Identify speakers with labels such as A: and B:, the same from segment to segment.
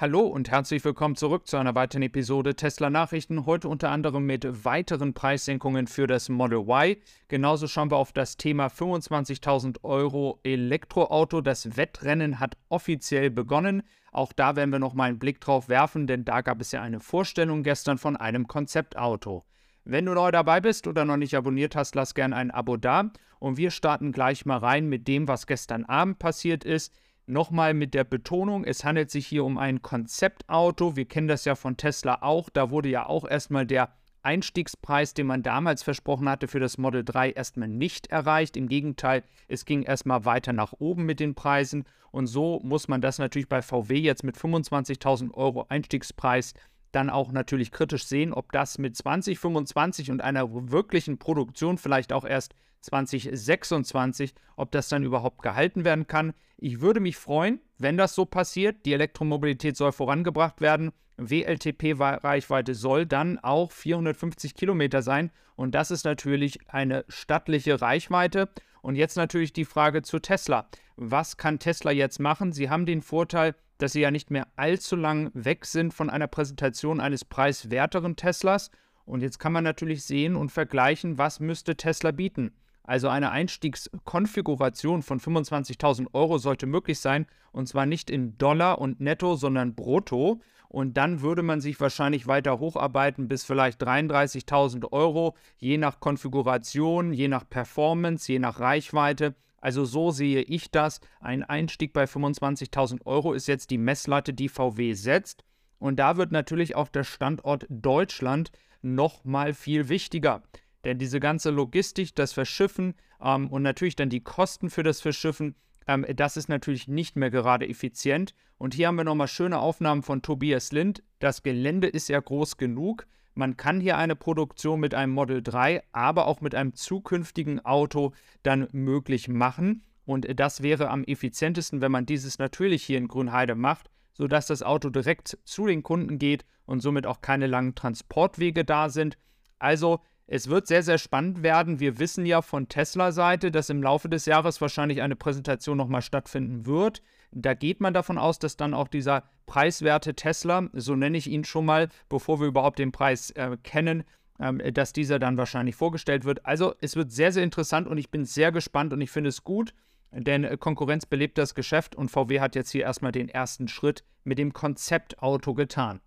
A: Hallo und herzlich willkommen zurück zu einer weiteren Episode Tesla Nachrichten. Heute unter anderem mit weiteren Preissenkungen für das Model Y. Genauso schauen wir auf das Thema 25.000 Euro Elektroauto. Das Wettrennen hat offiziell begonnen. Auch da werden wir nochmal einen Blick drauf werfen, denn da gab es ja eine Vorstellung gestern von einem Konzeptauto. Wenn du neu dabei bist oder noch nicht abonniert hast, lass gerne ein Abo da. Und wir starten gleich mal rein mit dem, was gestern Abend passiert ist. Nochmal mit der Betonung, es handelt sich hier um ein Konzeptauto. Wir kennen das ja von Tesla auch. Da wurde ja auch erstmal der Einstiegspreis, den man damals versprochen hatte für das Model 3, erstmal nicht erreicht. Im Gegenteil, es ging erstmal weiter nach oben mit den Preisen. Und so muss man das natürlich bei VW jetzt mit 25.000 Euro Einstiegspreis dann auch natürlich kritisch sehen, ob das mit 2025 und einer wirklichen Produktion vielleicht auch erst 2026, ob das dann überhaupt gehalten werden kann. Ich würde mich freuen, wenn das so passiert. Die Elektromobilität soll vorangebracht werden. WLTP-Reichweite soll dann auch 450 Kilometer sein. Und das ist natürlich eine stattliche Reichweite. Und jetzt natürlich die Frage zu Tesla. Was kann Tesla jetzt machen? Sie haben den Vorteil, dass sie ja nicht mehr allzu lang weg sind von einer Präsentation eines preiswerteren Teslas. Und jetzt kann man natürlich sehen und vergleichen, was müsste Tesla bieten. Also eine Einstiegskonfiguration von 25.000 Euro sollte möglich sein und zwar nicht in Dollar und Netto, sondern Brutto. Und dann würde man sich wahrscheinlich weiter hocharbeiten bis vielleicht 33.000 Euro, je nach Konfiguration, je nach Performance, je nach Reichweite. Also so sehe ich das. Ein Einstieg bei 25.000 Euro ist jetzt die Messlatte, die VW setzt. Und da wird natürlich auch der Standort Deutschland nochmal viel wichtiger. Denn diese ganze Logistik, das Verschiffen ähm, und natürlich dann die Kosten für das Verschiffen, ähm, das ist natürlich nicht mehr gerade effizient. Und hier haben wir nochmal schöne Aufnahmen von Tobias Lind. Das Gelände ist ja groß genug. Man kann hier eine Produktion mit einem Model 3, aber auch mit einem zukünftigen Auto dann möglich machen. Und das wäre am effizientesten, wenn man dieses natürlich hier in Grünheide macht, sodass das Auto direkt zu den Kunden geht und somit auch keine langen Transportwege da sind. Also es wird sehr, sehr spannend werden. Wir wissen ja von Tesla-Seite, dass im Laufe des Jahres wahrscheinlich eine Präsentation nochmal stattfinden wird. Da geht man davon aus, dass dann auch dieser preiswerte Tesla, so nenne ich ihn schon mal, bevor wir überhaupt den Preis äh, kennen, ähm, dass dieser dann wahrscheinlich vorgestellt wird. Also es wird sehr, sehr interessant und ich bin sehr gespannt und ich finde es gut, denn äh, Konkurrenz belebt das Geschäft und VW hat jetzt hier erstmal den ersten Schritt mit dem Konzeptauto getan.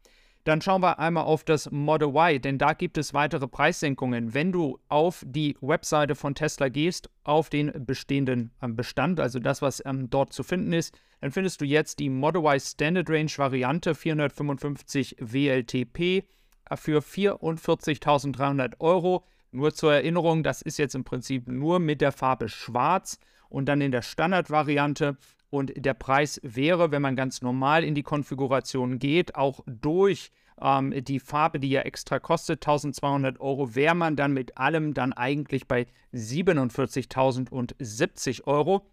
A: Dann schauen wir einmal auf das Model Y, denn da gibt es weitere Preissenkungen. Wenn du auf die Webseite von Tesla gehst, auf den bestehenden ähm, Bestand, also das, was ähm, dort zu finden ist, dann findest du jetzt die Model Y Standard Range Variante 455 WLTP für 44.300 Euro. Nur zur Erinnerung, das ist jetzt im Prinzip nur mit der Farbe Schwarz und dann in der Standardvariante und der Preis wäre, wenn man ganz normal in die Konfiguration geht, auch durch ähm, die Farbe, die ja extra kostet, 1200 Euro, wäre man dann mit allem dann eigentlich bei 47.070 Euro.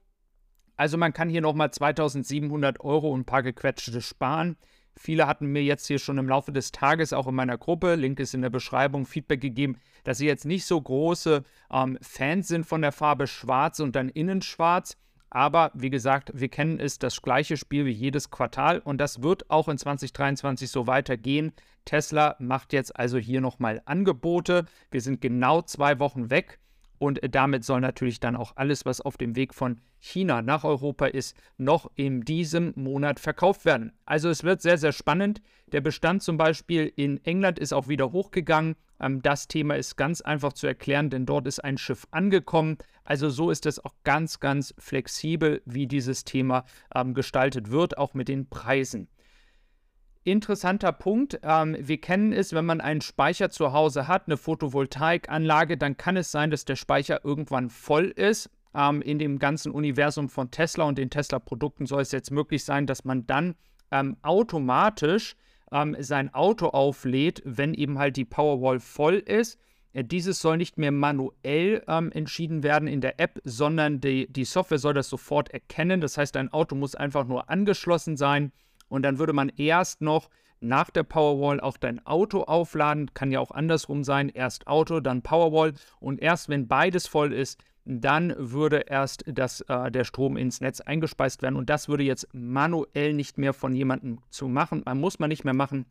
A: Also man kann hier nochmal 2700 Euro und ein paar gequetschte sparen. Viele hatten mir jetzt hier schon im Laufe des Tages auch in meiner Gruppe, Link ist in der Beschreibung, Feedback gegeben, dass sie jetzt nicht so große ähm, Fans sind von der Farbe Schwarz und dann innen Schwarz. Aber wie gesagt, wir kennen es, das gleiche Spiel wie jedes Quartal und das wird auch in 2023 so weitergehen. Tesla macht jetzt also hier nochmal Angebote. Wir sind genau zwei Wochen weg und damit soll natürlich dann auch alles, was auf dem Weg von China nach Europa ist, noch in diesem Monat verkauft werden. Also es wird sehr, sehr spannend. Der Bestand zum Beispiel in England ist auch wieder hochgegangen. Ähm, das Thema ist ganz einfach zu erklären, denn dort ist ein Schiff angekommen. Also so ist es auch ganz, ganz flexibel, wie dieses Thema ähm, gestaltet wird, auch mit den Preisen. Interessanter Punkt. Ähm, wir kennen es, wenn man einen Speicher zu Hause hat, eine Photovoltaikanlage, dann kann es sein, dass der Speicher irgendwann voll ist. Ähm, in dem ganzen Universum von Tesla und den Tesla-Produkten soll es jetzt möglich sein, dass man dann ähm, automatisch ähm, sein Auto auflädt, wenn eben halt die Powerwall voll ist. Äh, dieses soll nicht mehr manuell ähm, entschieden werden in der App, sondern die, die Software soll das sofort erkennen. Das heißt, ein Auto muss einfach nur angeschlossen sein und dann würde man erst noch nach der Powerwall auch dein Auto aufladen. Kann ja auch andersrum sein. Erst Auto, dann Powerwall und erst wenn beides voll ist, dann würde erst das, äh, der Strom ins Netz eingespeist werden. Und das würde jetzt manuell nicht mehr von jemandem zu machen. Man muss man nicht mehr machen,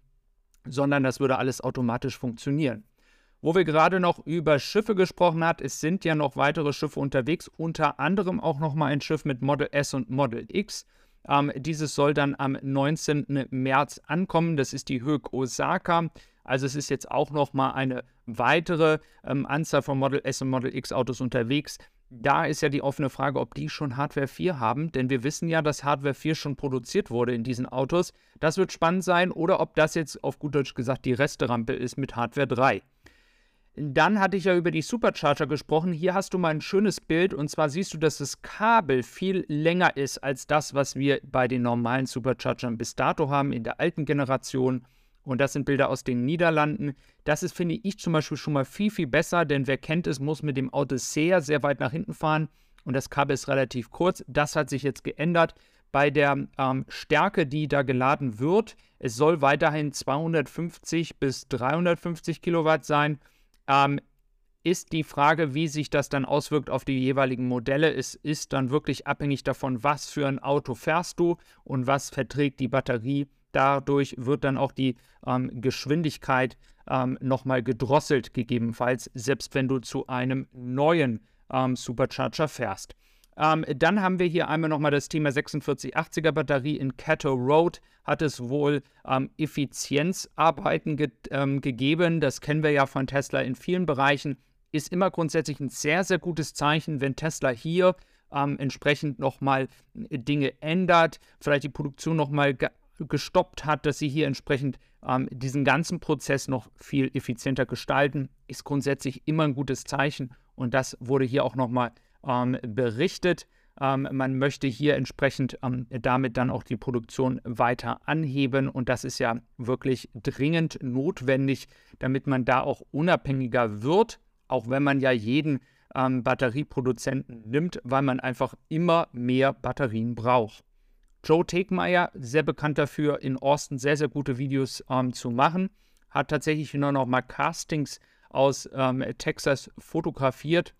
A: sondern das würde alles automatisch funktionieren. Wo wir gerade noch über Schiffe gesprochen haben, es sind ja noch weitere Schiffe unterwegs, unter anderem auch noch mal ein Schiff mit Model S und Model X. Ähm, dieses soll dann am 19. März ankommen. Das ist die Höck Osaka. Also es ist jetzt auch noch mal eine weitere ähm, Anzahl von Model S und Model X Autos unterwegs. Da ist ja die offene Frage, ob die schon Hardware 4 haben, denn wir wissen ja, dass Hardware 4 schon produziert wurde in diesen Autos. Das wird spannend sein oder ob das jetzt auf gut Deutsch gesagt die Resterampe ist mit Hardware 3. Dann hatte ich ja über die Supercharger gesprochen. Hier hast du mal ein schönes Bild und zwar siehst du, dass das Kabel viel länger ist als das, was wir bei den normalen Superchargern bis dato haben in der alten Generation. Und das sind Bilder aus den Niederlanden. Das ist, finde ich, zum Beispiel schon mal viel, viel besser, denn wer kennt es, muss mit dem Auto sehr, sehr weit nach hinten fahren und das Kabel ist relativ kurz. Das hat sich jetzt geändert bei der ähm, Stärke, die da geladen wird. Es soll weiterhin 250 bis 350 Kilowatt sein ähm, ist die Frage, wie sich das dann auswirkt auf die jeweiligen Modelle. Es ist dann wirklich abhängig davon, was für ein Auto fährst du und was verträgt die Batterie. Dadurch wird dann auch die ähm, Geschwindigkeit ähm, nochmal gedrosselt, gegebenenfalls, selbst wenn du zu einem neuen ähm, Supercharger fährst. Ähm, dann haben wir hier einmal nochmal das Thema 4680er Batterie in Cato Road. Hat es wohl ähm, Effizienzarbeiten ge ähm, gegeben. Das kennen wir ja von Tesla in vielen Bereichen. Ist immer grundsätzlich ein sehr, sehr gutes Zeichen, wenn Tesla hier ähm, entsprechend nochmal Dinge ändert, vielleicht die Produktion nochmal ge gestoppt hat, dass sie hier entsprechend ähm, diesen ganzen Prozess noch viel effizienter gestalten, ist grundsätzlich immer ein gutes Zeichen. Und das wurde hier auch nochmal ähm, berichtet. Ähm, man möchte hier entsprechend ähm, damit dann auch die Produktion weiter anheben und das ist ja wirklich dringend notwendig, damit man da auch unabhängiger wird, auch wenn man ja jeden ähm, Batterieproduzenten nimmt, weil man einfach immer mehr Batterien braucht. Joe Tegmeier, sehr bekannt dafür, in Austin sehr, sehr gute Videos ähm, zu machen, hat tatsächlich nur noch mal Castings aus ähm, Texas fotografiert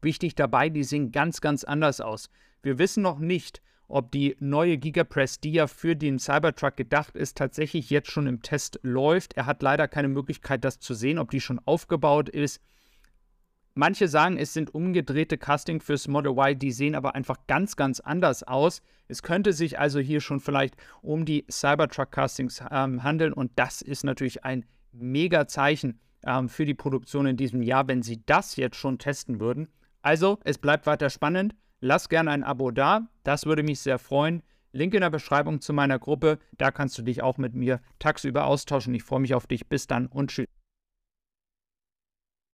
A: Wichtig dabei, die sehen ganz, ganz anders aus. Wir wissen noch nicht, ob die neue Gigapress, die ja für den Cybertruck gedacht ist, tatsächlich jetzt schon im Test läuft. Er hat leider keine Möglichkeit, das zu sehen, ob die schon aufgebaut ist. Manche sagen, es sind umgedrehte Casting fürs Model Y, die sehen aber einfach ganz, ganz anders aus. Es könnte sich also hier schon vielleicht um die Cybertruck Castings ähm, handeln und das ist natürlich ein mega Zeichen ähm, für die Produktion in diesem Jahr, wenn sie das jetzt schon testen würden. Also, es bleibt weiter spannend. Lass gerne ein Abo da, das würde mich sehr freuen. Link in der Beschreibung zu meiner Gruppe, da kannst du dich auch mit mir tagsüber austauschen. Ich freue mich auf dich. Bis dann und tschüss.